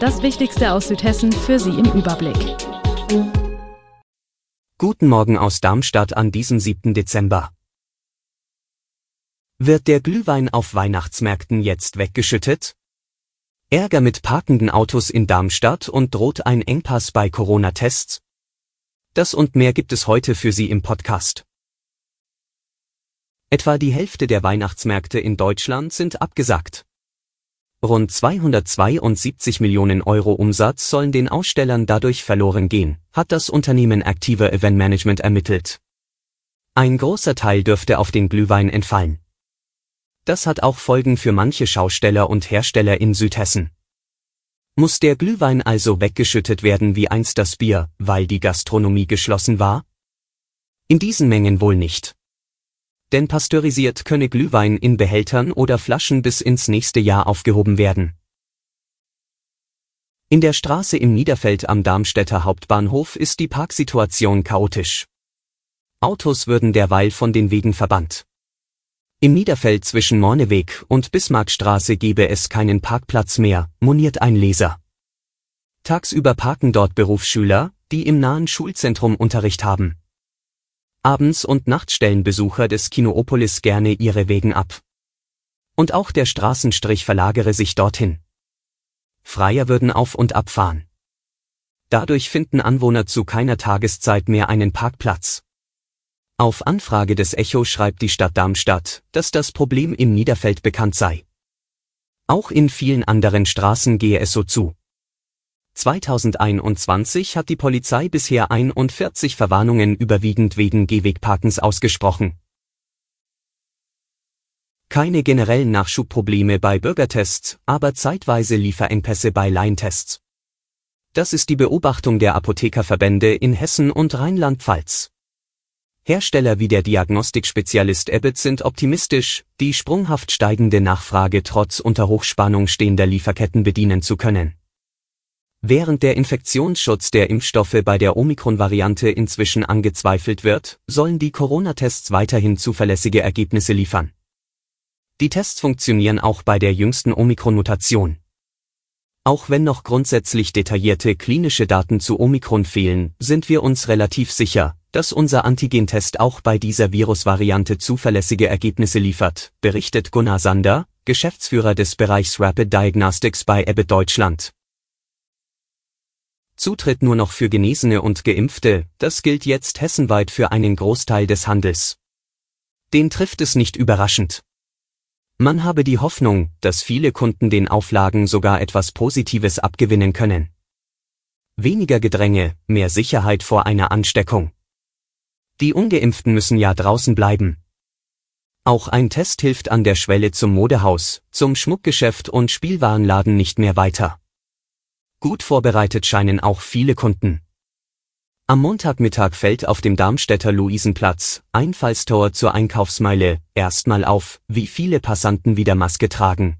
Das Wichtigste aus Südhessen für Sie im Überblick. Guten Morgen aus Darmstadt an diesem 7. Dezember. Wird der Glühwein auf Weihnachtsmärkten jetzt weggeschüttet? Ärger mit parkenden Autos in Darmstadt und droht ein Engpass bei Corona-Tests? Das und mehr gibt es heute für Sie im Podcast. Etwa die Hälfte der Weihnachtsmärkte in Deutschland sind abgesagt. Rund 272 Millionen Euro Umsatz sollen den Ausstellern dadurch verloren gehen, hat das Unternehmen Active Event Management ermittelt. Ein großer Teil dürfte auf den Glühwein entfallen. Das hat auch Folgen für manche Schausteller und Hersteller in Südhessen. Muss der Glühwein also weggeschüttet werden wie einst das Bier, weil die Gastronomie geschlossen war? In diesen Mengen wohl nicht denn pasteurisiert könne Glühwein in Behältern oder Flaschen bis ins nächste Jahr aufgehoben werden. In der Straße im Niederfeld am Darmstädter Hauptbahnhof ist die Parksituation chaotisch. Autos würden derweil von den Wegen verbannt. Im Niederfeld zwischen Morneweg und Bismarckstraße gebe es keinen Parkplatz mehr, moniert ein Leser. Tagsüber parken dort Berufsschüler, die im nahen Schulzentrum Unterricht haben. Abends und nachts stellen Besucher des Kinoopolis gerne ihre Wegen ab. Und auch der Straßenstrich verlagere sich dorthin. Freier würden auf und abfahren. Dadurch finden Anwohner zu keiner Tageszeit mehr einen Parkplatz. Auf Anfrage des Echo schreibt die Stadt Darmstadt, dass das Problem im Niederfeld bekannt sei. Auch in vielen anderen Straßen gehe es so zu. 2021 hat die Polizei bisher 41 Verwarnungen überwiegend wegen Gehwegparkens ausgesprochen. Keine generellen Nachschubprobleme bei Bürgertests, aber zeitweise Lieferengpässe bei Laientests. Das ist die Beobachtung der Apothekerverbände in Hessen und Rheinland-Pfalz. Hersteller wie der Diagnostikspezialist Abbott sind optimistisch, die sprunghaft steigende Nachfrage trotz unter Hochspannung stehender Lieferketten bedienen zu können. Während der Infektionsschutz der Impfstoffe bei der Omikron-Variante inzwischen angezweifelt wird, sollen die Corona-Tests weiterhin zuverlässige Ergebnisse liefern. Die Tests funktionieren auch bei der jüngsten Omikron-Mutation. Auch wenn noch grundsätzlich detaillierte klinische Daten zu Omikron fehlen, sind wir uns relativ sicher, dass unser Antigentest auch bei dieser Virusvariante zuverlässige Ergebnisse liefert, berichtet Gunnar Sander, Geschäftsführer des Bereichs Rapid Diagnostics bei Abbott Deutschland. Zutritt nur noch für Genesene und Geimpfte, das gilt jetzt hessenweit für einen Großteil des Handels. Den trifft es nicht überraschend. Man habe die Hoffnung, dass viele Kunden den Auflagen sogar etwas Positives abgewinnen können. Weniger Gedränge, mehr Sicherheit vor einer Ansteckung. Die ungeimpften müssen ja draußen bleiben. Auch ein Test hilft an der Schwelle zum Modehaus, zum Schmuckgeschäft und Spielwarenladen nicht mehr weiter. Gut vorbereitet scheinen auch viele Kunden. Am Montagmittag fällt auf dem Darmstädter Luisenplatz, Einfallstor zur Einkaufsmeile, erstmal auf, wie viele Passanten wieder Maske tragen.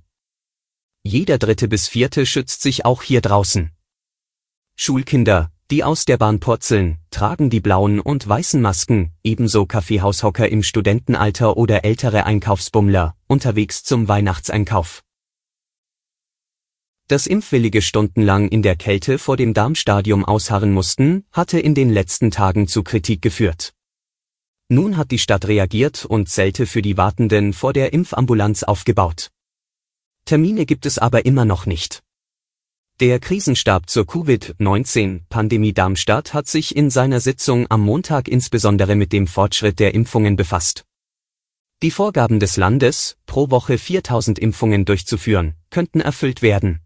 Jeder dritte bis vierte schützt sich auch hier draußen. Schulkinder, die aus der Bahn purzeln, tragen die blauen und weißen Masken, ebenso Kaffeehaushocker im Studentenalter oder ältere Einkaufsbummler, unterwegs zum Weihnachtseinkauf. Dass Impfwillige stundenlang in der Kälte vor dem Darmstadium ausharren mussten, hatte in den letzten Tagen zu Kritik geführt. Nun hat die Stadt reagiert und Zelte für die Wartenden vor der Impfambulanz aufgebaut. Termine gibt es aber immer noch nicht. Der Krisenstab zur Covid-19-Pandemie Darmstadt hat sich in seiner Sitzung am Montag insbesondere mit dem Fortschritt der Impfungen befasst. Die Vorgaben des Landes, pro Woche 4000 Impfungen durchzuführen, könnten erfüllt werden.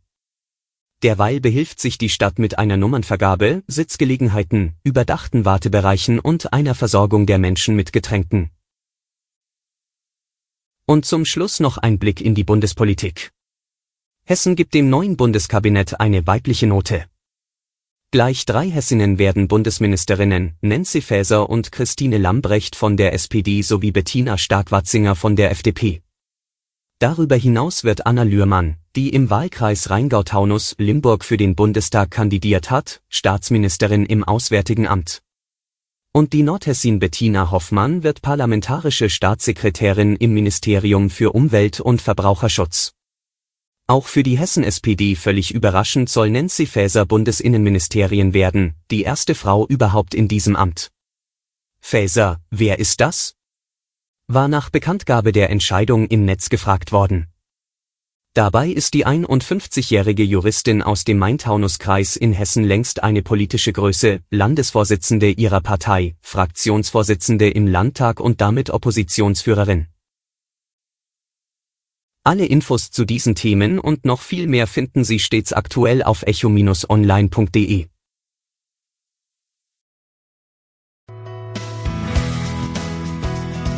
Derweil behilft sich die Stadt mit einer Nummernvergabe, Sitzgelegenheiten, überdachten Wartebereichen und einer Versorgung der Menschen mit Getränken. Und zum Schluss noch ein Blick in die Bundespolitik. Hessen gibt dem neuen Bundeskabinett eine weibliche Note. Gleich drei Hessinnen werden Bundesministerinnen, Nancy Faeser und Christine Lambrecht von der SPD sowie Bettina Stark-Watzinger von der FDP. Darüber hinaus wird Anna Lührmann, die im Wahlkreis Rheingau-Taunus-Limburg für den Bundestag kandidiert hat, Staatsministerin im Auswärtigen Amt. Und die Nordhessin Bettina Hoffmann wird parlamentarische Staatssekretärin im Ministerium für Umwelt und Verbraucherschutz. Auch für die Hessen-SPD völlig überraschend soll Nancy Faeser Bundesinnenministerien werden, die erste Frau überhaupt in diesem Amt. Faeser, wer ist das? War nach Bekanntgabe der Entscheidung im Netz gefragt worden. Dabei ist die 51-jährige Juristin aus dem Main-Taunus-Kreis in Hessen längst eine politische Größe, Landesvorsitzende ihrer Partei, Fraktionsvorsitzende im Landtag und damit Oppositionsführerin. Alle Infos zu diesen Themen und noch viel mehr finden Sie stets aktuell auf echo-online.de.